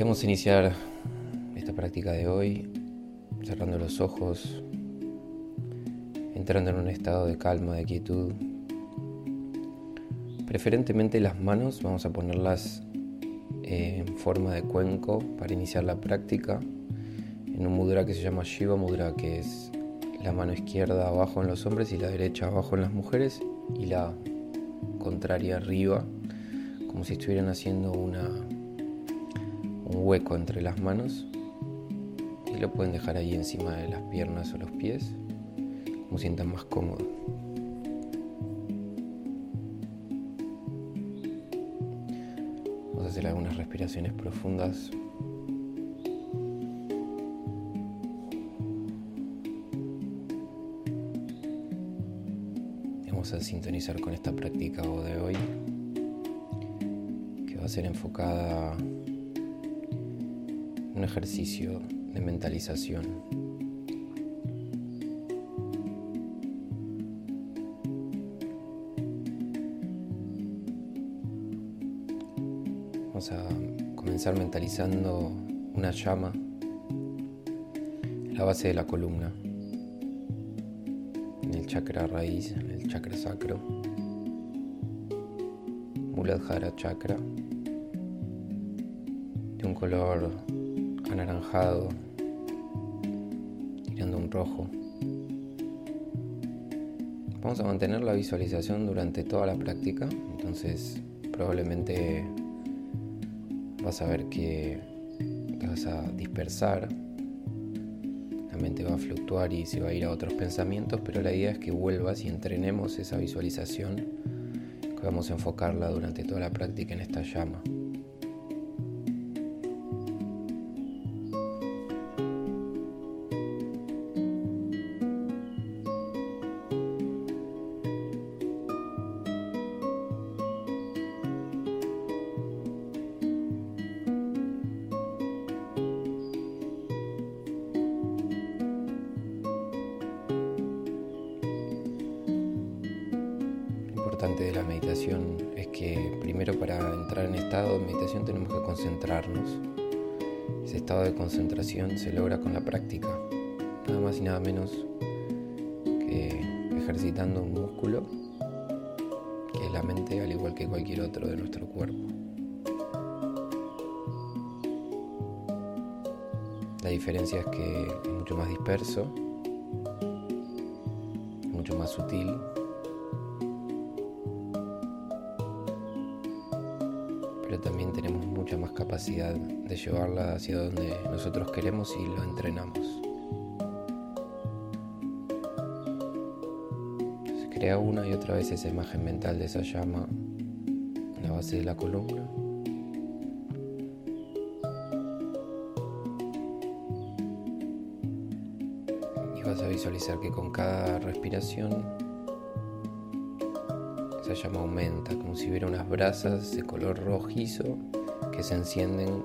Vamos a iniciar esta práctica de hoy cerrando los ojos, entrando en un estado de calma, de quietud. Preferentemente las manos vamos a ponerlas en forma de cuenco para iniciar la práctica en un mudra que se llama Shiva Mudra, que es la mano izquierda abajo en los hombres y la derecha abajo en las mujeres y la contraria arriba, como si estuvieran haciendo una, un hueco entre las manos y lo pueden dejar ahí encima de las piernas o los pies, como sientan más cómodo. Vamos a hacer algunas respiraciones profundas Vamos a sintonizar con esta práctica de hoy, que va a ser enfocada en un ejercicio de mentalización. Vamos a comenzar mentalizando una llama en la base de la columna, en el chakra raíz, en el chakra sacro, Muladhara chakra, de un color anaranjado, tirando un rojo. Vamos a mantener la visualización durante toda la práctica, entonces probablemente vas a ver que te vas a dispersar, la mente va a fluctuar y se va a ir a otros pensamientos, pero la idea es que vuelvas y entrenemos esa visualización, que vamos a enfocarla durante toda la práctica en esta llama. Importante de la meditación es que primero para entrar en estado de meditación tenemos que concentrarnos. Ese estado de concentración se logra con la práctica, nada más y nada menos que ejercitando un músculo que es la mente al igual que cualquier otro de nuestro cuerpo. La diferencia es que es mucho más disperso, mucho más sutil capacidad de llevarla hacia donde nosotros queremos y lo entrenamos. Se crea una y otra vez esa imagen mental de esa llama en la base de la columna. Y vas a visualizar que con cada respiración esa llama aumenta, como si hubiera unas brasas de color rojizo que se encienden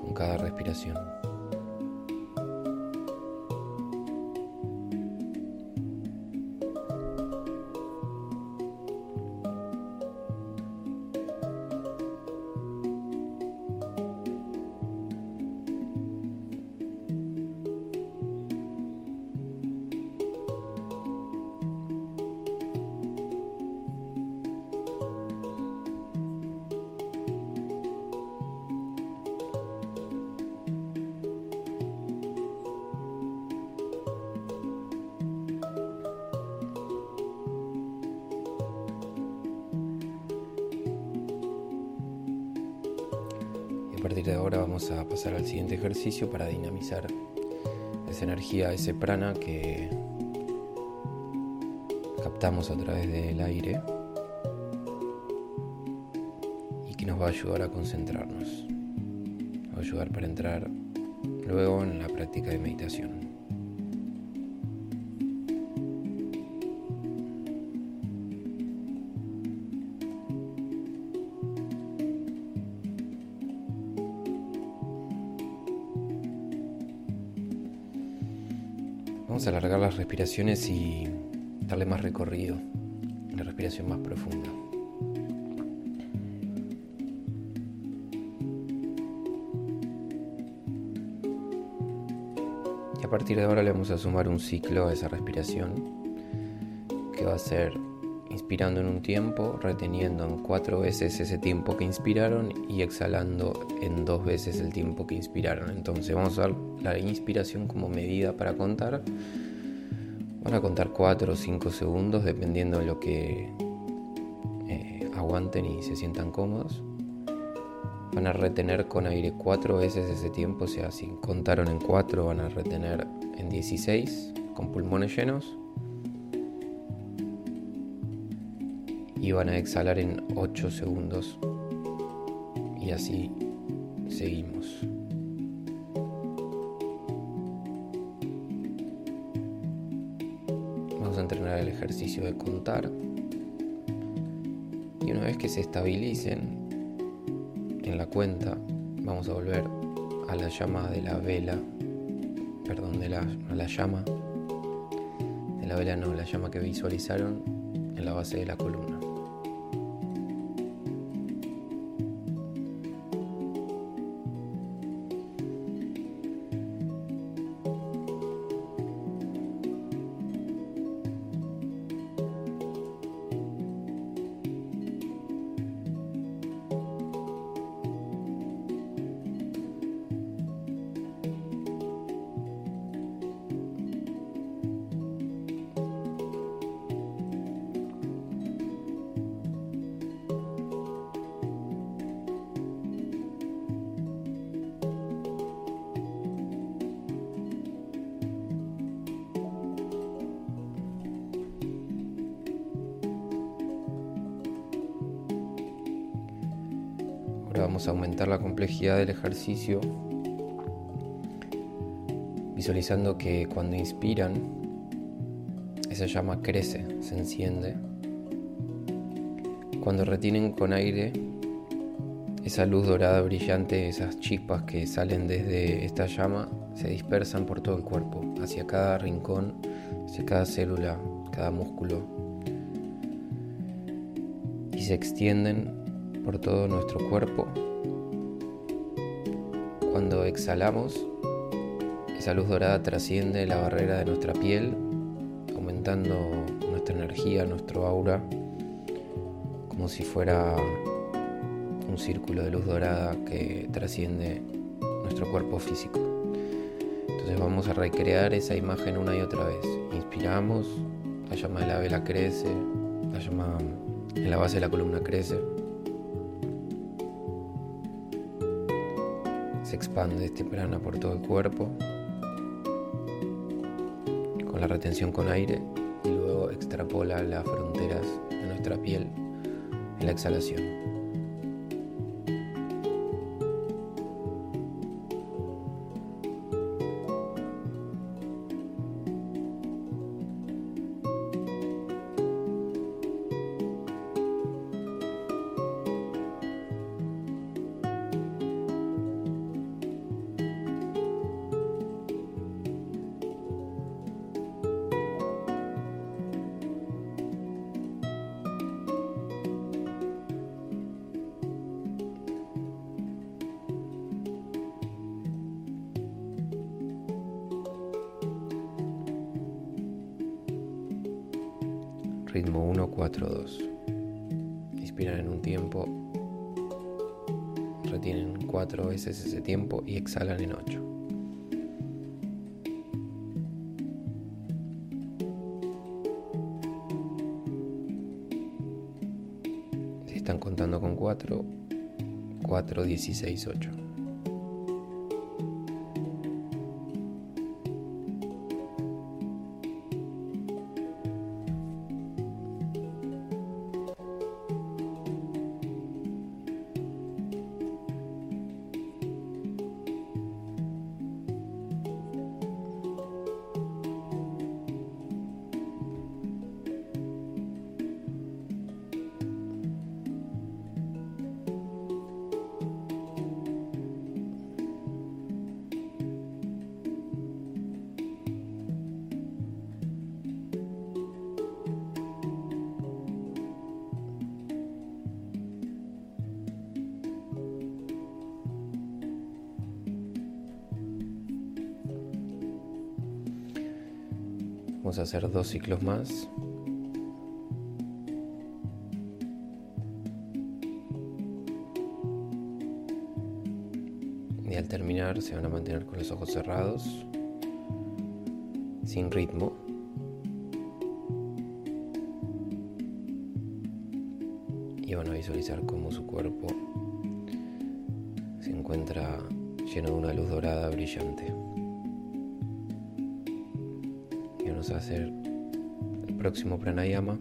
con cada respiración. Partir de ahora vamos a pasar al siguiente ejercicio para dinamizar esa energía, ese prana que captamos a través del aire y que nos va a ayudar a concentrarnos. Nos va a ayudar para entrar luego en la práctica de meditación. alargar las respiraciones y darle más recorrido, una respiración más profunda. Y a partir de ahora le vamos a sumar un ciclo a esa respiración que va a ser inspirando en un tiempo, reteniendo en cuatro veces ese tiempo que inspiraron y exhalando en dos veces el tiempo que inspiraron. Entonces vamos a usar la inspiración como medida para contar Van a contar cuatro o cinco segundos dependiendo de lo que eh, aguanten y se sientan cómodos. Van a retener con aire cuatro veces ese tiempo, o sea, si contaron en cuatro van a retener en 16 con pulmones llenos y van a exhalar en 8 segundos y así seguimos. Vamos a entrenar el ejercicio de contar. Y una vez que se estabilicen en la cuenta vamos a volver a la llama de la vela, perdón, de la, la llama. De la vela no, la llama que visualizaron en la base de la columna. A aumentar la complejidad del ejercicio visualizando que cuando inspiran esa llama crece, se enciende. Cuando retienen con aire esa luz dorada brillante, esas chispas que salen desde esta llama se dispersan por todo el cuerpo, hacia cada rincón, hacia cada célula, cada músculo y se extienden por todo nuestro cuerpo. Cuando exhalamos, esa luz dorada trasciende la barrera de nuestra piel, aumentando nuestra energía, nuestro aura, como si fuera un círculo de luz dorada que trasciende nuestro cuerpo físico. Entonces vamos a recrear esa imagen una y otra vez. Inspiramos, la llama de la vela crece, la llama en la base de la columna crece. Expande este prana por todo el cuerpo con la retención con aire y luego extrapola las fronteras de nuestra piel en la exhalación. Tiempo y exhalan en 8. Si están contando con 4, 4, 16, 8. Vamos a hacer dos ciclos más. Y al terminar se van a mantener con los ojos cerrados, sin ritmo. Y van a visualizar cómo su cuerpo se encuentra lleno de una luz dorada brillante. Vamos a hacer el próximo pranayama,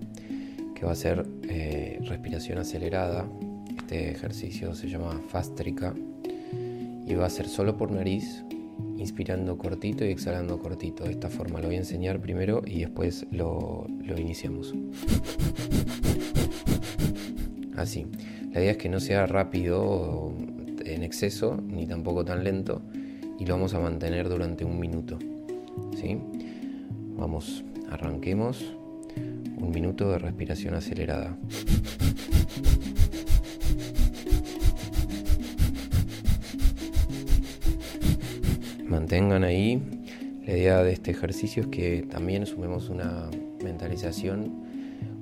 que va a ser eh, respiración acelerada. Este ejercicio se llama Fastrika y va a ser solo por nariz, inspirando cortito y exhalando cortito. De esta forma lo voy a enseñar primero y después lo, lo iniciamos. Así. La idea es que no sea rápido en exceso ni tampoco tan lento y lo vamos a mantener durante un minuto. ¿sí? Vamos, arranquemos. Un minuto de respiración acelerada. Mantengan ahí. La idea de este ejercicio es que también sumemos una mentalización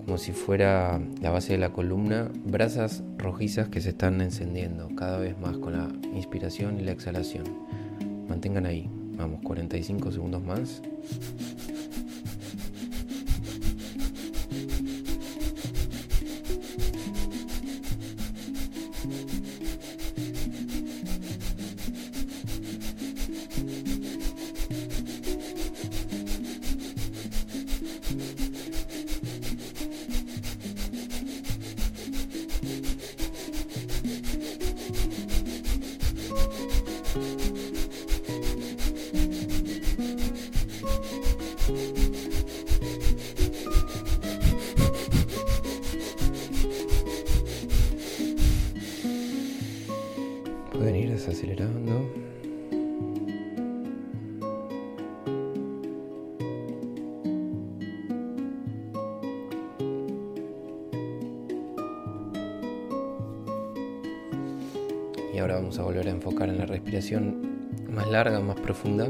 como si fuera la base de la columna, brasas rojizas que se están encendiendo cada vez más con la inspiración y la exhalación. Mantengan ahí, vamos, 45 segundos más. Y ahora vamos a volver a enfocar en la respiración más larga, más profunda.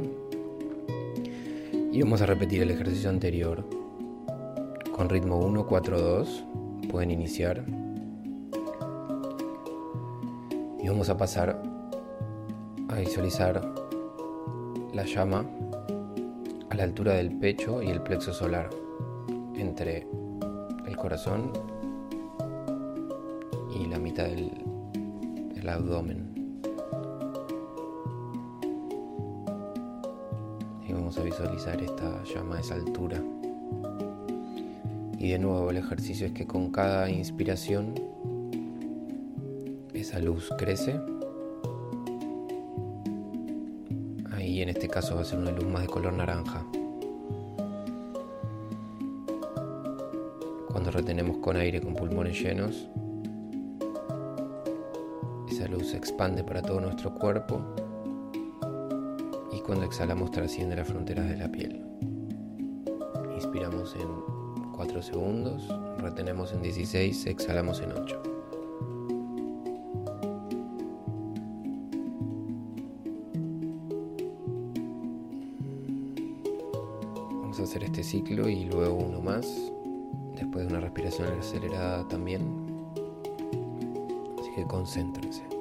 Y vamos a repetir el ejercicio anterior con ritmo 1, 4, 2. Pueden iniciar. Y vamos a pasar a visualizar la llama a la altura del pecho y el plexo solar, entre el corazón y la mitad del, abdomen. Y vamos a visualizar esta llama a esa altura. Y de nuevo el ejercicio es que con cada inspiración esa luz crece. Ahí en este caso va a ser una luz más de color naranja. Cuando retenemos con aire con pulmones llenos, expande para todo nuestro cuerpo y cuando exhalamos trasciende las fronteras de la piel. Inspiramos en 4 segundos, retenemos en 16, exhalamos en 8. Vamos a hacer este ciclo y luego uno más, después de una respiración acelerada también. Así que concéntrense.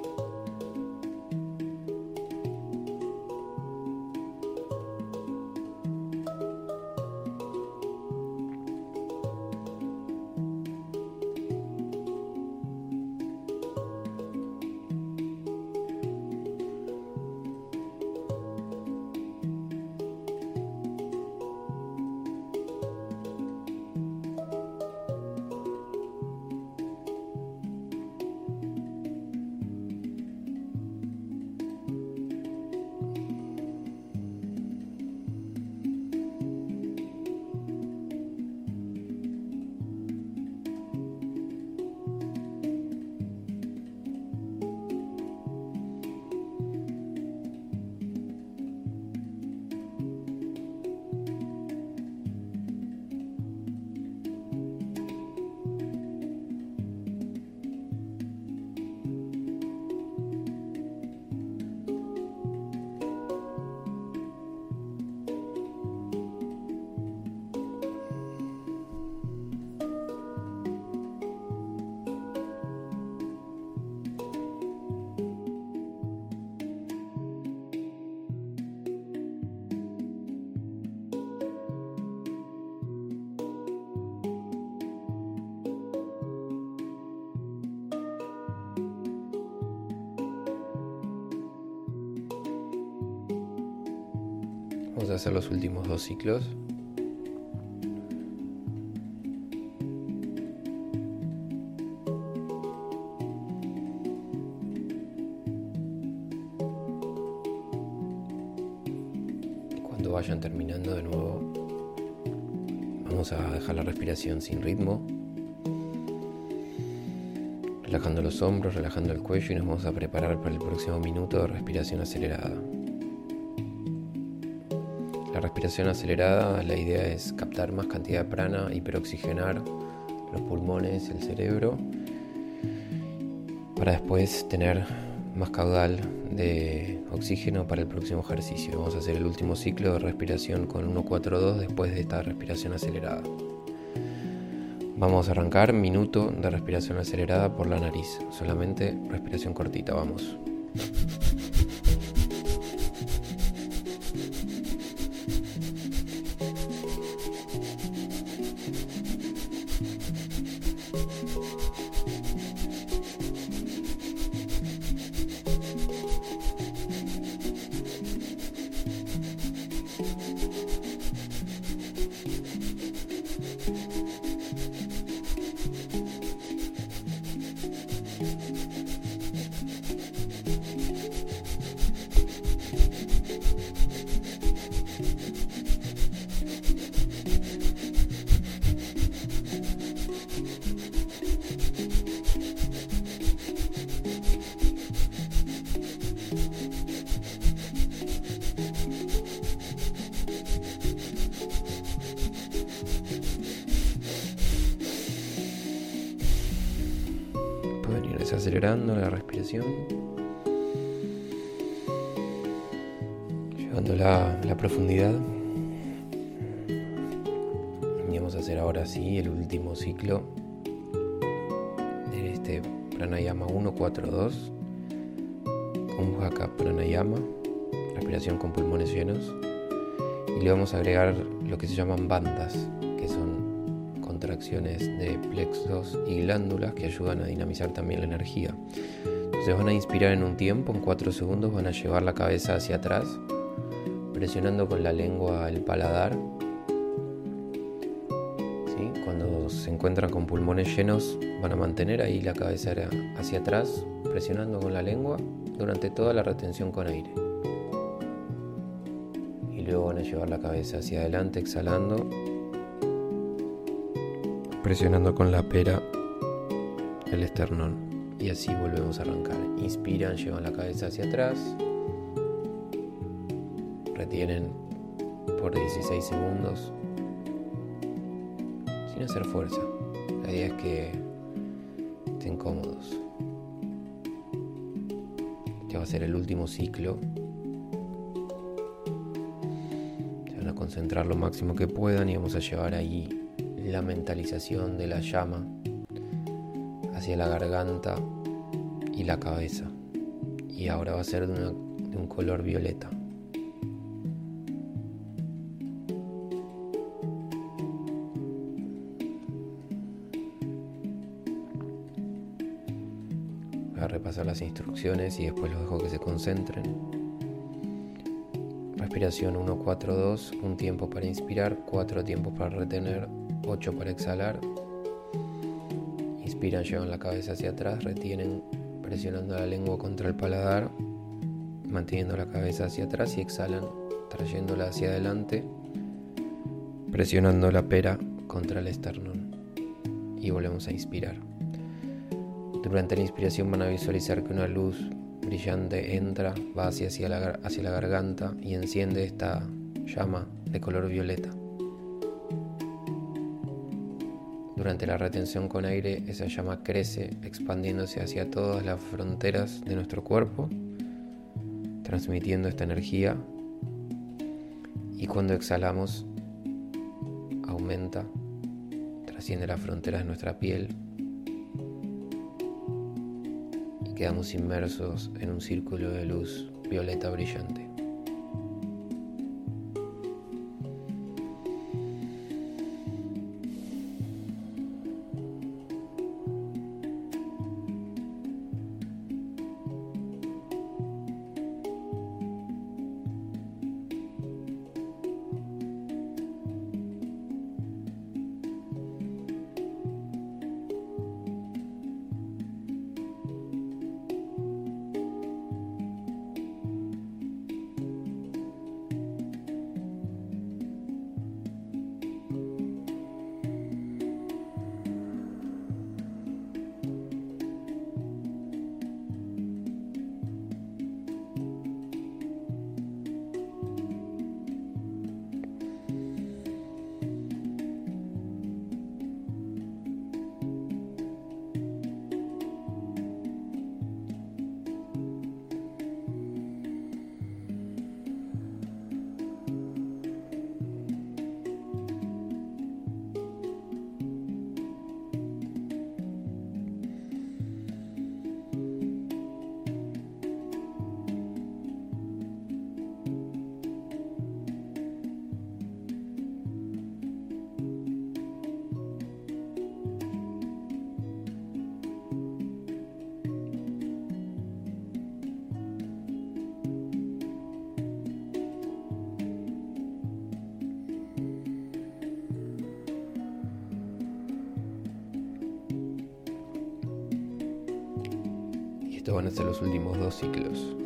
Los últimos dos ciclos. Cuando vayan terminando de nuevo, vamos a dejar la respiración sin ritmo, relajando los hombros, relajando el cuello y nos vamos a preparar para el próximo minuto de respiración acelerada. Respiración acelerada, la idea es captar más cantidad de prana, hiperoxigenar los pulmones, el cerebro, para después tener más caudal de oxígeno para el próximo ejercicio. Vamos a hacer el último ciclo de respiración con 1-4-2 después de esta respiración acelerada. Vamos a arrancar minuto de respiración acelerada por la nariz, solamente respiración cortita, vamos. Acelerando la respiración, llevando la, la profundidad. Y vamos a hacer ahora sí el último ciclo de este pranayama 142, Kumbhaka pranayama, respiración con pulmones llenos. Y le vamos a agregar lo que se llaman bandas, de plexos y glándulas que ayudan a dinamizar también la energía. Entonces van a inspirar en un tiempo, en 4 segundos van a llevar la cabeza hacia atrás, presionando con la lengua el paladar. ¿Sí? Cuando se encuentran con pulmones llenos van a mantener ahí la cabeza hacia atrás, presionando con la lengua durante toda la retención con aire. Y luego van a llevar la cabeza hacia adelante, exhalando presionando con la pera el esternón. Y así volvemos a arrancar. Inspiran, llevan la cabeza hacia atrás. Retienen por 16 segundos. Sin hacer fuerza. La idea es que estén cómodos. Este va a ser el último ciclo. Se van a concentrar lo máximo que puedan y vamos a llevar ahí la mentalización de la llama hacia la garganta y la cabeza. Y ahora va a ser de, un color violeta. Voy a repasar las instrucciones y después los dejo que se concentren. Respiración 1, 4, 2, un tiempo para inspirar, cuatro tiempos para retener, 8 para exhalar. Inspiran, llevan la cabeza hacia atrás, retienen presionando la lengua contra el paladar, manteniendo la cabeza hacia atrás y exhalan trayéndola hacia adelante, presionando la pera contra el esternón. Y volvemos a inspirar. Durante la inspiración van a visualizar que una luz brillante entra, va hacia, hacia, la, hacia la garganta y enciende esta llama de color violeta. Durante la retención con aire, esa llama crece, expandiéndose hacia todas las fronteras de nuestro cuerpo, transmitiendo esta energía. Y cuando exhalamos, aumenta, trasciende las fronteras de nuestra piel y quedamos inmersos en un círculo de luz violeta brillante. Van los últimos dos ciclos.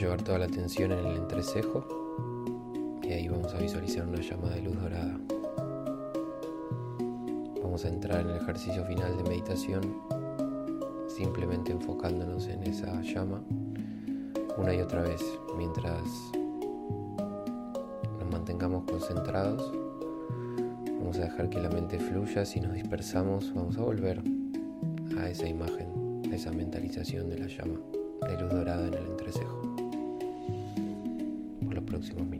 Llevar toda la atención en el entrecejo y ahí vamos a visualizar una llama de luz dorada. Vamos a entrar en el ejercicio final de meditación simplemente enfocándonos en esa llama una y otra vez mientras mantengamos concentrados. Vamos a dejar que la mente fluya. Si nos dispersamos, vamos a volver a esa imagen, a esa mentalización de la llama de luz dorada en el entrecejo por los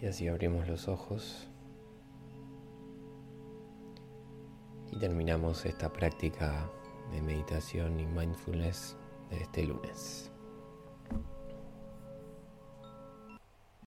Y así abrimos los ojos y terminamos esta práctica de meditación y mindfulness de este lunes.